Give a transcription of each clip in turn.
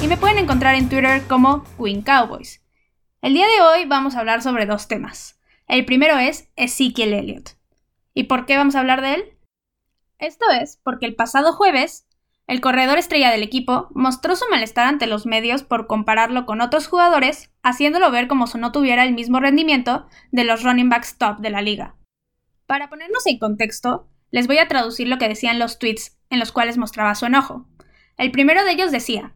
y me pueden encontrar en Twitter como Queen Cowboys. El día de hoy vamos a hablar sobre dos temas. El primero es Ezekiel Elliott. ¿Y por qué vamos a hablar de él? Esto es porque el pasado jueves, el corredor estrella del equipo mostró su malestar ante los medios por compararlo con otros jugadores, haciéndolo ver como si no tuviera el mismo rendimiento de los running backs top de la liga. Para ponernos en contexto, les voy a traducir lo que decían los tweets en los cuales mostraba su enojo. El primero de ellos decía,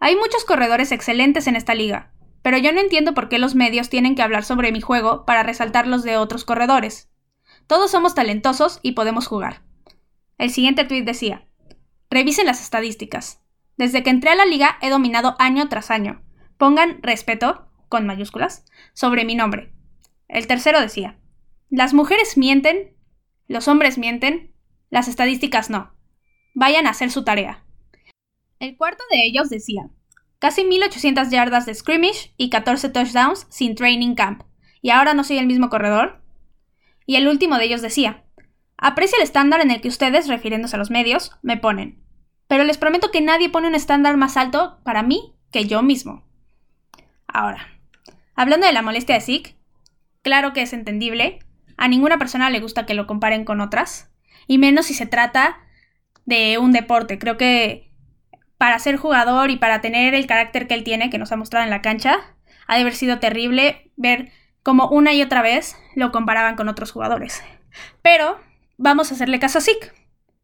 hay muchos corredores excelentes en esta liga, pero yo no entiendo por qué los medios tienen que hablar sobre mi juego para resaltar los de otros corredores. Todos somos talentosos y podemos jugar. El siguiente tweet decía, revisen las estadísticas. Desde que entré a la liga he dominado año tras año. Pongan respeto, con mayúsculas, sobre mi nombre. El tercero decía, las mujeres mienten, los hombres mienten, las estadísticas no. Vayan a hacer su tarea. El cuarto de ellos decía, casi 1800 yardas de scrimmage y 14 touchdowns sin training camp. ¿Y ahora no soy el mismo corredor? Y el último de ellos decía, aprecia el estándar en el que ustedes, refiriéndose a los medios, me ponen. Pero les prometo que nadie pone un estándar más alto para mí que yo mismo. Ahora, hablando de la molestia de Zeke, claro que es entendible, a ninguna persona le gusta que lo comparen con otras, y menos si se trata de un deporte. Creo que para ser jugador y para tener el carácter que él tiene, que nos ha mostrado en la cancha, ha de haber sido terrible ver cómo una y otra vez lo comparaban con otros jugadores. Pero vamos a hacerle caso a Zeke.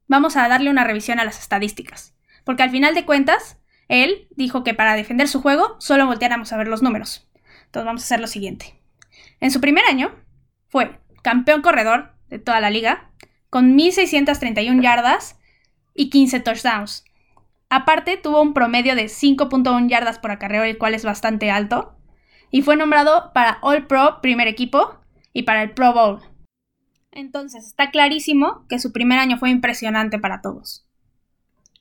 Vamos a darle una revisión a las estadísticas. Porque al final de cuentas, él dijo que para defender su juego solo volteáramos a ver los números. Entonces vamos a hacer lo siguiente. En su primer año fue campeón corredor de toda la liga, con 1.631 yardas y 15 touchdowns. Aparte, tuvo un promedio de 5.1 yardas por acarreo, el cual es bastante alto, y fue nombrado para All Pro primer equipo y para el Pro Bowl. Entonces, está clarísimo que su primer año fue impresionante para todos.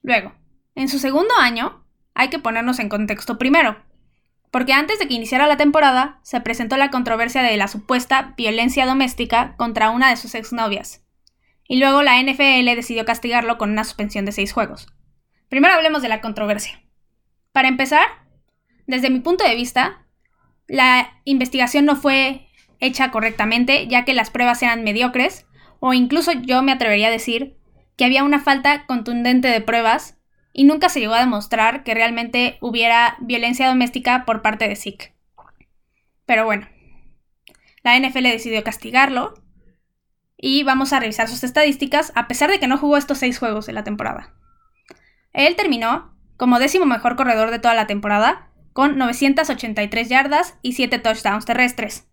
Luego, en su segundo año, hay que ponernos en contexto primero porque antes de que iniciara la temporada se presentó la controversia de la supuesta violencia doméstica contra una de sus exnovias, y luego la NFL decidió castigarlo con una suspensión de seis juegos. Primero hablemos de la controversia. Para empezar, desde mi punto de vista, la investigación no fue hecha correctamente, ya que las pruebas eran mediocres, o incluso yo me atrevería a decir que había una falta contundente de pruebas y nunca se llegó a demostrar que realmente hubiera violencia doméstica por parte de Zeke. Pero bueno, la NFL decidió castigarlo y vamos a revisar sus estadísticas a pesar de que no jugó estos seis juegos de la temporada. Él terminó como décimo mejor corredor de toda la temporada con 983 yardas y 7 touchdowns terrestres.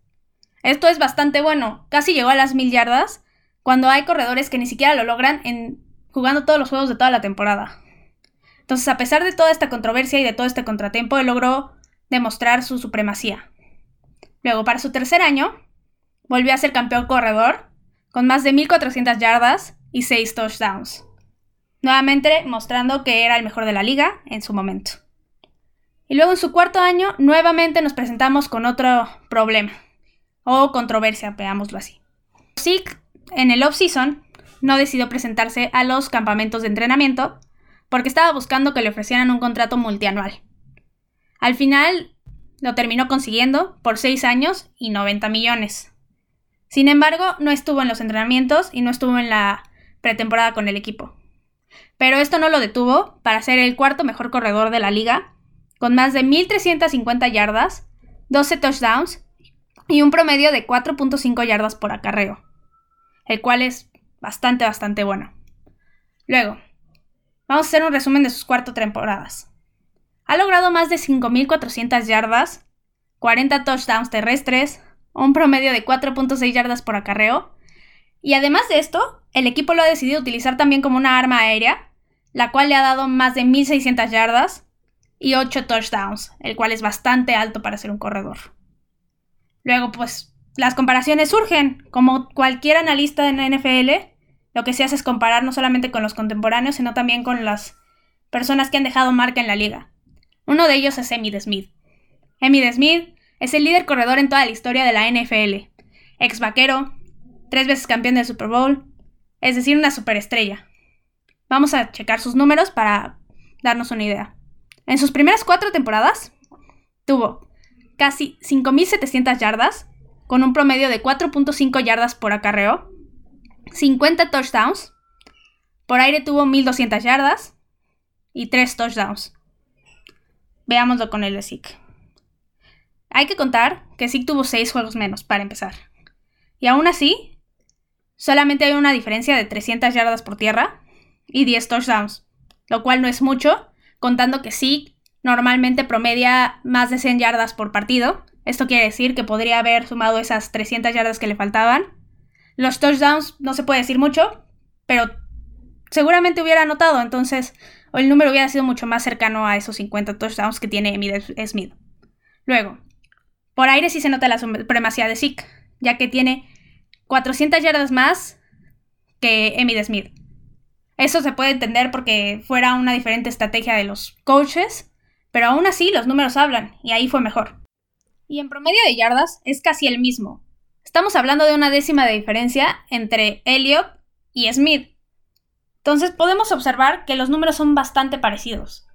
Esto es bastante bueno, casi llegó a las 1000 yardas cuando hay corredores que ni siquiera lo logran en jugando todos los juegos de toda la temporada. Entonces, a pesar de toda esta controversia y de todo este contratiempo, él logró demostrar su supremacía. Luego, para su tercer año, volvió a ser campeón corredor, con más de 1.400 yardas y 6 touchdowns. Nuevamente mostrando que era el mejor de la liga en su momento. Y luego en su cuarto año, nuevamente nos presentamos con otro problema. O controversia, veámoslo así. Zeke, en el off-season, no decidió presentarse a los campamentos de entrenamiento porque estaba buscando que le ofrecieran un contrato multianual. Al final lo terminó consiguiendo por 6 años y 90 millones. Sin embargo, no estuvo en los entrenamientos y no estuvo en la pretemporada con el equipo. Pero esto no lo detuvo para ser el cuarto mejor corredor de la liga, con más de 1.350 yardas, 12 touchdowns y un promedio de 4.5 yardas por acarreo, el cual es bastante, bastante bueno. Luego, Vamos a hacer un resumen de sus cuatro temporadas. Ha logrado más de 5.400 yardas, 40 touchdowns terrestres, un promedio de 4.6 yardas por acarreo, y además de esto, el equipo lo ha decidido utilizar también como una arma aérea, la cual le ha dado más de 1.600 yardas y 8 touchdowns, el cual es bastante alto para ser un corredor. Luego, pues, las comparaciones surgen. Como cualquier analista en la NFL, lo que se hace es comparar no solamente con los contemporáneos, sino también con las personas que han dejado marca en la liga. Uno de ellos es Emmitt Smith. Emmitt Smith es el líder corredor en toda la historia de la NFL. Ex vaquero, tres veces campeón del Super Bowl, es decir, una superestrella. Vamos a checar sus números para darnos una idea. En sus primeras cuatro temporadas, tuvo casi 5.700 yardas, con un promedio de 4.5 yardas por acarreo, 50 touchdowns, por aire tuvo 1.200 yardas y 3 touchdowns. Veámoslo con el de Zeke. Hay que contar que Zeke tuvo 6 juegos menos, para empezar. Y aún así, solamente hay una diferencia de 300 yardas por tierra y 10 touchdowns, lo cual no es mucho, contando que Zeke normalmente promedia más de 100 yardas por partido. Esto quiere decir que podría haber sumado esas 300 yardas que le faltaban. Los touchdowns no se puede decir mucho, pero seguramente hubiera anotado, entonces el número hubiera sido mucho más cercano a esos 50 touchdowns que tiene Smith. Luego, por aire sí se nota la supremacía de Zeke, ya que tiene 400 yardas más que Emmitt Smith. Eso se puede entender porque fuera una diferente estrategia de los coaches, pero aún así los números hablan, y ahí fue mejor. Y en promedio de yardas es casi el mismo. Estamos hablando de una décima de diferencia entre Elliott y Smith, entonces podemos observar que los números son bastante parecidos.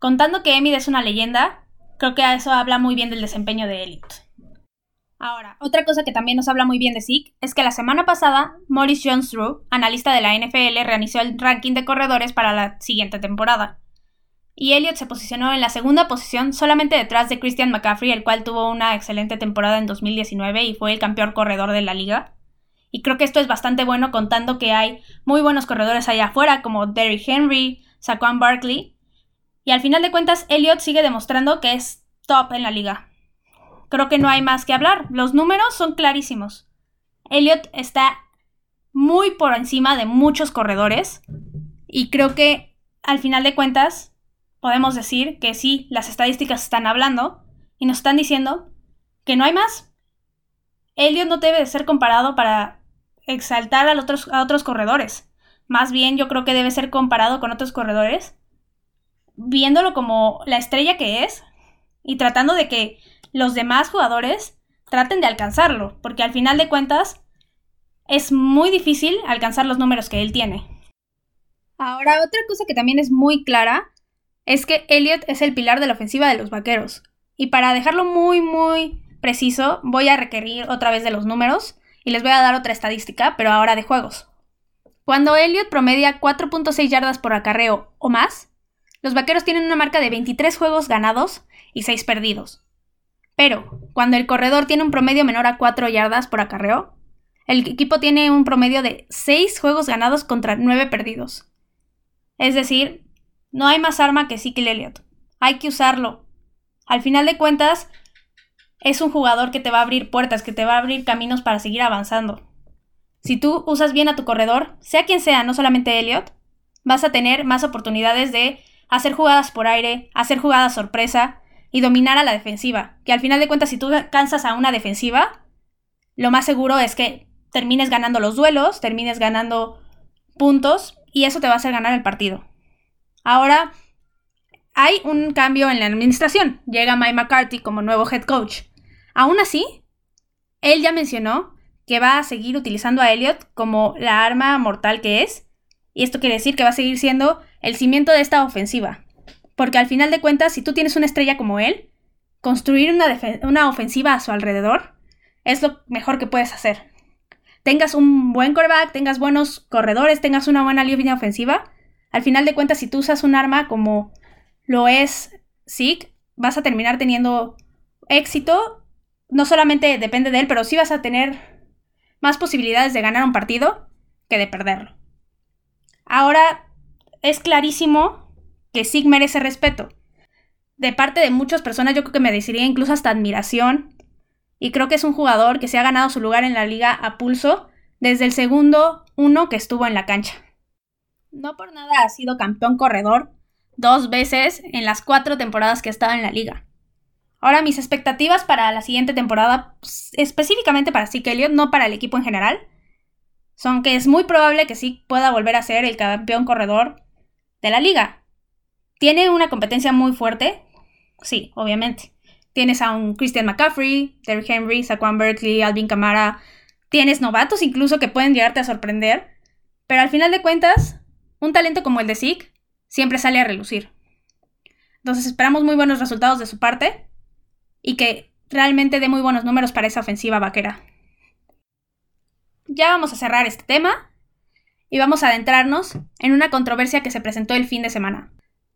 Contando que Emid es una leyenda, creo que eso habla muy bien del desempeño de Elliot. Ahora, otra cosa que también nos habla muy bien de Zeke es que la semana pasada, Maurice Jones-Drew, analista de la NFL, realizó el ranking de corredores para la siguiente temporada. Y Elliot se posicionó en la segunda posición solamente detrás de Christian McCaffrey, el cual tuvo una excelente temporada en 2019 y fue el campeón corredor de la liga. Y creo que esto es bastante bueno contando que hay muy buenos corredores allá afuera como Derrick Henry, Saquon Barkley. Y al final de cuentas, Elliott sigue demostrando que es top en la liga. Creo que no hay más que hablar. Los números son clarísimos. Elliott está muy por encima de muchos corredores. Y creo que al final de cuentas podemos decir que sí, las estadísticas están hablando y nos están diciendo que no hay más. Elliott no debe de ser comparado para exaltar a otros, a otros corredores. Más bien yo creo que debe ser comparado con otros corredores, viéndolo como la estrella que es y tratando de que los demás jugadores traten de alcanzarlo, porque al final de cuentas es muy difícil alcanzar los números que él tiene. Ahora, otra cosa que también es muy clara es que Elliot es el pilar de la ofensiva de los vaqueros. Y para dejarlo muy, muy preciso, voy a requerir otra vez de los números y les voy a dar otra estadística, pero ahora de juegos. Cuando Elliot promedia 4.6 yardas por acarreo o más, los vaqueros tienen una marca de 23 juegos ganados y 6 perdidos. Pero, cuando el corredor tiene un promedio menor a 4 yardas por acarreo, el equipo tiene un promedio de 6 juegos ganados contra 9 perdidos. Es decir, no hay más arma que Ezekiel Elliott. Hay que usarlo. Al final de cuentas, es un jugador que te va a abrir puertas, que te va a abrir caminos para seguir avanzando. Si tú usas bien a tu corredor, sea quien sea, no solamente Elliot, vas a tener más oportunidades de hacer jugadas por aire, hacer jugadas sorpresa y dominar a la defensiva. Que al final de cuentas, si tú cansas a una defensiva, lo más seguro es que termines ganando los duelos, termines ganando puntos y eso te va a hacer ganar el partido. Ahora, hay un cambio en la administración. Llega Mike McCarthy como nuevo head coach. Aún así, él ya mencionó que va a seguir utilizando a Elliot como la arma mortal que es, y esto quiere decir que va a seguir siendo el cimiento de esta ofensiva. Porque al final de cuentas, si tú tienes una estrella como él, construir una, una ofensiva a su alrededor es lo mejor que puedes hacer. Tengas un buen coreback, tengas buenos corredores, tengas una buena línea ofensiva, al final de cuentas, si tú usas un arma como lo es Zeke, vas a terminar teniendo éxito no solamente depende de él, pero sí vas a tener más posibilidades de ganar un partido que de perderlo. Ahora, es clarísimo que Sig merece respeto. De parte de muchas personas yo creo que me deciría incluso hasta admiración. Y creo que es un jugador que se ha ganado su lugar en la liga a pulso desde el segundo uno que estuvo en la cancha. No por nada ha sido campeón corredor dos veces en las cuatro temporadas que ha estado en la liga. Ahora, mis expectativas para la siguiente temporada, pues, específicamente para Zeke Elliott, no para el equipo en general, son que es muy probable que sí pueda volver a ser el campeón corredor de la liga. Tiene una competencia muy fuerte, sí, obviamente. Tienes a un Christian McCaffrey, Derrick Henry, Saquon Berkeley, Alvin Kamara, Tienes novatos incluso que pueden llegarte a sorprender, pero al final de cuentas, un talento como el de Zeke siempre sale a relucir. Entonces esperamos muy buenos resultados de su parte y que realmente dé muy buenos números para esa ofensiva vaquera. Ya vamos a cerrar este tema y vamos a adentrarnos en una controversia que se presentó el fin de semana,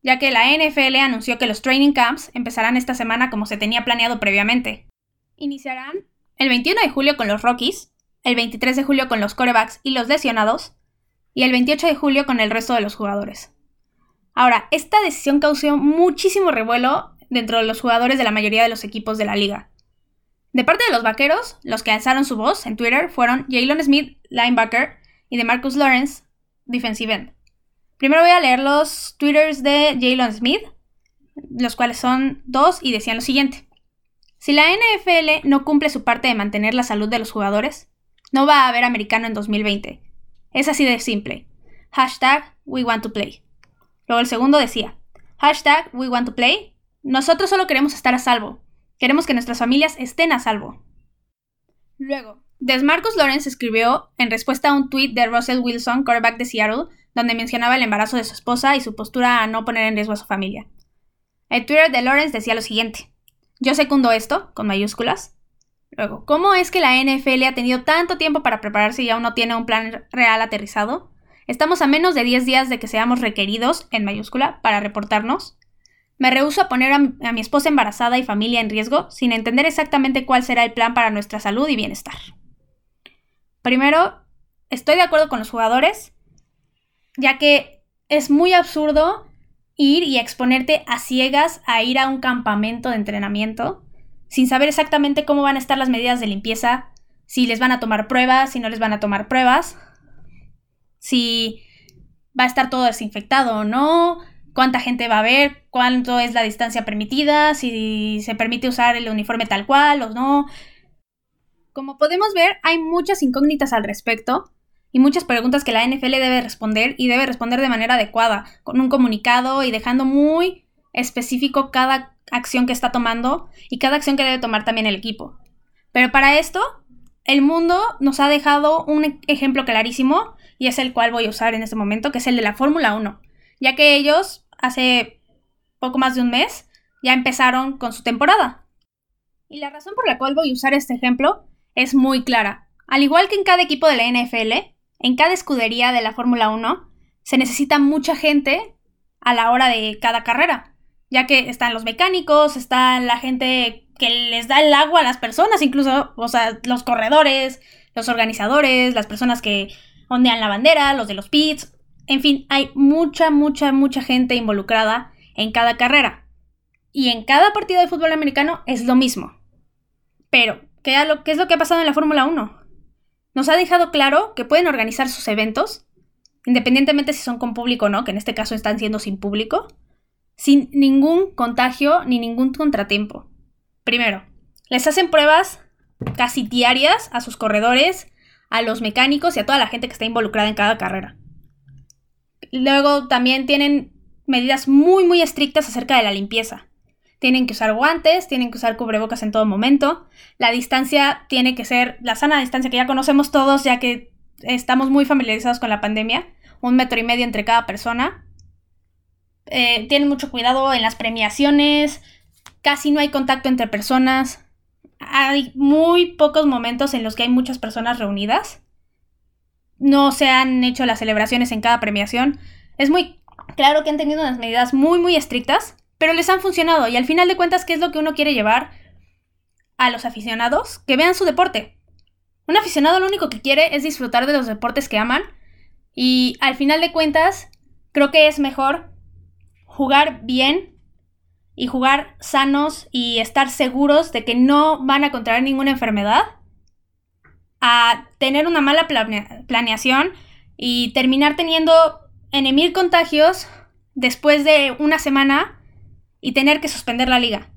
ya que la NFL anunció que los training camps empezarán esta semana como se tenía planeado previamente. Iniciarán el 21 de julio con los Rockies, el 23 de julio con los corebacks y los lesionados, y el 28 de julio con el resto de los jugadores. Ahora, esta decisión causó muchísimo revuelo dentro de los jugadores de la mayoría de los equipos de la liga. De parte de los vaqueros, los que alzaron su voz en Twitter fueron Jalen Smith, linebacker, y de Marcus Lawrence, defensive end. Primero voy a leer los twitters de Jalen Smith, los cuales son dos y decían lo siguiente. Si la NFL no cumple su parte de mantener la salud de los jugadores, no va a haber americano en 2020. Es así de simple. Hashtag We Want to Play. Luego el segundo decía, hashtag we want to play. Nosotros solo queremos estar a salvo. Queremos que nuestras familias estén a salvo. Luego, Desmarcus Lawrence escribió en respuesta a un tweet de Russell Wilson, quarterback de Seattle, donde mencionaba el embarazo de su esposa y su postura a no poner en riesgo a su familia. El Twitter de Lawrence decía lo siguiente: Yo secundo esto, con mayúsculas. Luego, ¿cómo es que la NFL ha tenido tanto tiempo para prepararse y aún no tiene un plan real aterrizado? Estamos a menos de 10 días de que seamos requeridos, en mayúscula, para reportarnos. Me rehúso a poner a mi, esposa embarazada y familia en riesgo sin entender exactamente cuál será el plan para nuestra salud y bienestar. Primero, estoy de acuerdo con los jugadores, ya que es muy absurdo ir y exponerte a ciegas a ir a un campamento de entrenamiento sin saber exactamente cómo van a estar las medidas de limpieza, si les van a tomar pruebas, si no les van a tomar pruebas si va a estar todo desinfectado o no, cuánta gente va a haber, cuánto es la distancia permitida, si se permite usar el uniforme tal cual o no. Como podemos ver, hay muchas incógnitas al respecto y muchas preguntas que la NFL debe responder y debe responder de manera adecuada, con un comunicado y dejando muy específico cada acción que está tomando y cada acción que debe tomar también el equipo. Pero para esto, el mundo nos ha dejado un ejemplo clarísimo y es el cual voy a usar en este momento, que es el de la Fórmula 1, ya que ellos hace poco más de un mes ya empezaron con su temporada. Y la razón por la cual voy a usar este ejemplo es muy clara. Al igual que en cada equipo de la NFL, en cada escudería de la Fórmula 1, se necesita mucha gente a la hora de cada carrera, ya que están los mecánicos, está la gente que les da el agua a las personas, incluso, o sea, los corredores, los organizadores, las personas que ondean la bandera, los de los pits, en fin, hay mucha, mucha, mucha gente involucrada en cada carrera. Y en cada partido de fútbol americano es lo mismo. Pero, ¿qué, es lo que ha pasado en la Fórmula 1? Nos ha dejado claro que pueden organizar sus eventos, independientemente si son con público o no, que en este caso están siendo sin público, sin ningún contagio ni ningún contratiempo. Primero, les hacen pruebas casi diarias a sus corredores, a los mecánicos y a toda la gente que está involucrada en cada carrera. Luego también tienen medidas muy muy estrictas acerca de la limpieza. Tienen que usar guantes, tienen que usar cubrebocas en todo momento. La distancia tiene que ser la sana distancia que ya conocemos todos ya que estamos muy familiarizados con la pandemia. Un metro y medio entre cada persona. Eh, tienen mucho cuidado en las premiaciones. Casi no hay contacto entre personas hay muy pocos momentos en los que hay muchas personas reunidas. No se han hecho las celebraciones en cada premiación. Es muy claro que han tenido unas medidas muy, muy estrictas, pero les han funcionado. Y al final de cuentas, ¿qué es lo que uno quiere llevar a los aficionados? Que vean su deporte. Un aficionado lo único que quiere es disfrutar de los deportes que aman. Y al final de cuentas, creo que es mejor jugar bien y jugar sanos y estar seguros de que no van a contraer ninguna enfermedad, a tener una mala planeación y terminar teniendo en mil contagios después de una semana y tener que suspender la liga.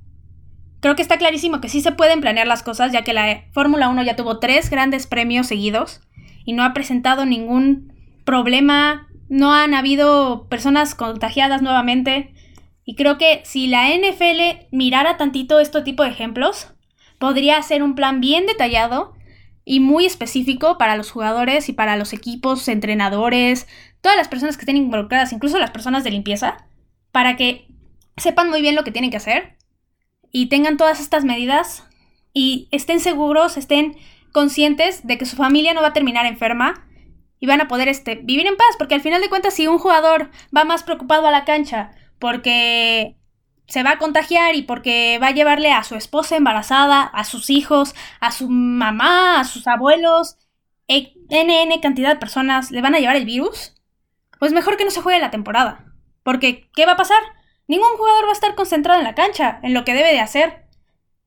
Creo que está clarísimo que sí se pueden planear las cosas, ya que la Fórmula 1 ya tuvo tres grandes premios seguidos y no ha presentado ningún problema, no han habido personas contagiadas nuevamente. Y creo que si la NFL mirara tantito este tipo de ejemplos, podría hacer un plan bien detallado y muy específico para los jugadores y para los equipos, entrenadores, todas las personas que estén involucradas, incluso las personas de limpieza, para que sepan muy bien lo que tienen que hacer y tengan todas estas medidas y estén seguros, estén conscientes de que su familia no va a terminar enferma y van a poder este, vivir en paz, porque al final de cuentas si un jugador va más preocupado a la cancha porque se va a contagiar y porque va a llevarle a su esposa embarazada, a sus hijos, a su mamá, a sus abuelos, NN cantidad de personas le van a llevar el virus, pues mejor que no se juegue la temporada. Porque, ¿qué va a pasar? Ningún jugador va a estar concentrado en la cancha, en lo que debe de hacer.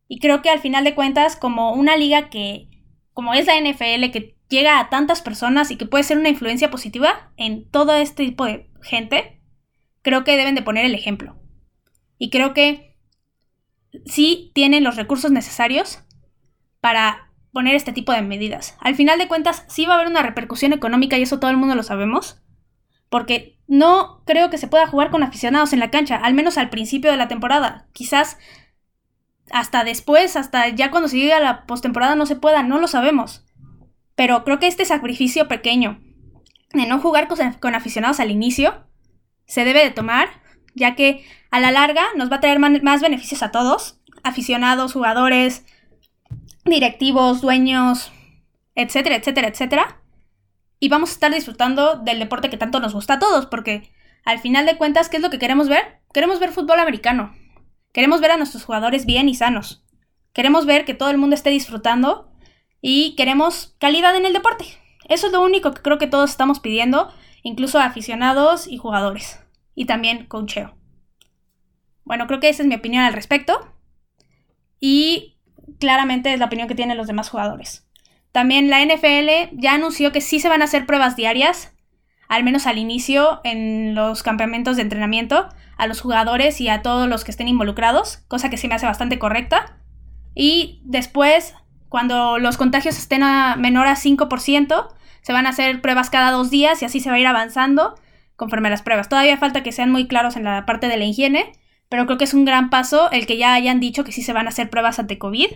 Y creo que al final de cuentas, como una liga que, como es la NFL, que llega a tantas personas y que puede ser una influencia positiva en todo este tipo de gente, creo que deben de poner el ejemplo. Y creo que sí tienen los recursos necesarios para poner este tipo de medidas. Al final de cuentas, sí va a haber una repercusión económica y eso todo el mundo lo sabemos. Porque no creo que se pueda jugar con aficionados en la cancha, al menos al principio de la temporada. Quizás hasta después, hasta ya cuando se llegue a la postemporada no se pueda, no lo sabemos. Pero creo que este sacrificio pequeño de no jugar con, aficionados al inicio se debe de tomar, ya que a la larga nos va a traer más beneficios a todos, aficionados, jugadores, directivos, dueños, etcétera, etcétera, etcétera. Y vamos a estar disfrutando del deporte que tanto nos gusta a todos, porque al final de cuentas, ¿qué es lo que queremos ver? Queremos ver fútbol americano. Queremos ver a nuestros jugadores bien y sanos. Queremos ver que todo el mundo esté disfrutando y queremos calidad en el deporte. Eso es lo único que creo que todos estamos pidiendo, incluso aficionados y jugadores. Y también coacheo. Bueno, creo que esa es mi opinión al respecto. Y claramente es la opinión que tienen los demás jugadores. También la NFL ya anunció que sí se van a hacer pruebas diarias, al menos al inicio en los campamentos de entrenamiento, a los jugadores y a todos los que estén involucrados, cosa que sí me hace bastante correcta. Y después, cuando los contagios estén a menor a 5%, se van a hacer pruebas cada dos días y así se va a ir avanzando conforme a las pruebas. Todavía falta que sean muy claros en la parte de la higiene, pero creo que es un gran paso el que ya hayan dicho que sí se van a hacer pruebas ante COVID.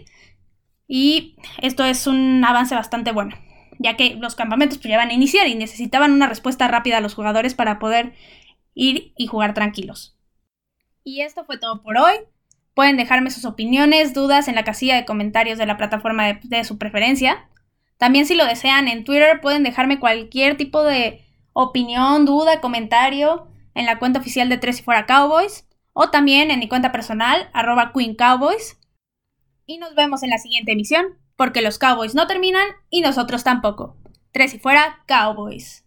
Y esto es un avance bastante bueno, ya que los campamentos pues, ya van a iniciar y necesitaban una respuesta rápida a los jugadores para poder ir y jugar tranquilos. Y esto fue todo por hoy. Pueden dejarme sus opiniones, dudas en la casilla de comentarios de la plataforma de, su preferencia. También si lo desean en Twitter pueden dejarme cualquier tipo de opinión, duda, comentario en la cuenta oficial de Tres y Fuera Cowboys o también en mi cuenta personal, arroba Queen Cowboys. Y nos vemos en la siguiente emisión, porque los Cowboys no terminan y nosotros tampoco. Tres y Fuera Cowboys.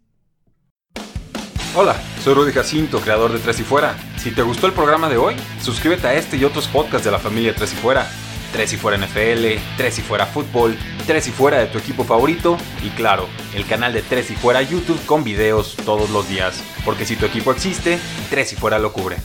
Hola, soy Rudy Jacinto, creador de Tres y Fuera. Si te gustó el programa de hoy, suscríbete a este y otros podcasts de la familia Tres y Fuera. Tres y Fuera NFL, Tres y Fuera Fútbol, Tres y Fuera de tu equipo favorito y claro, el canal de Tres y Fuera YouTube con videos todos los días. Porque si tu equipo existe, Tres y Fuera lo cubre.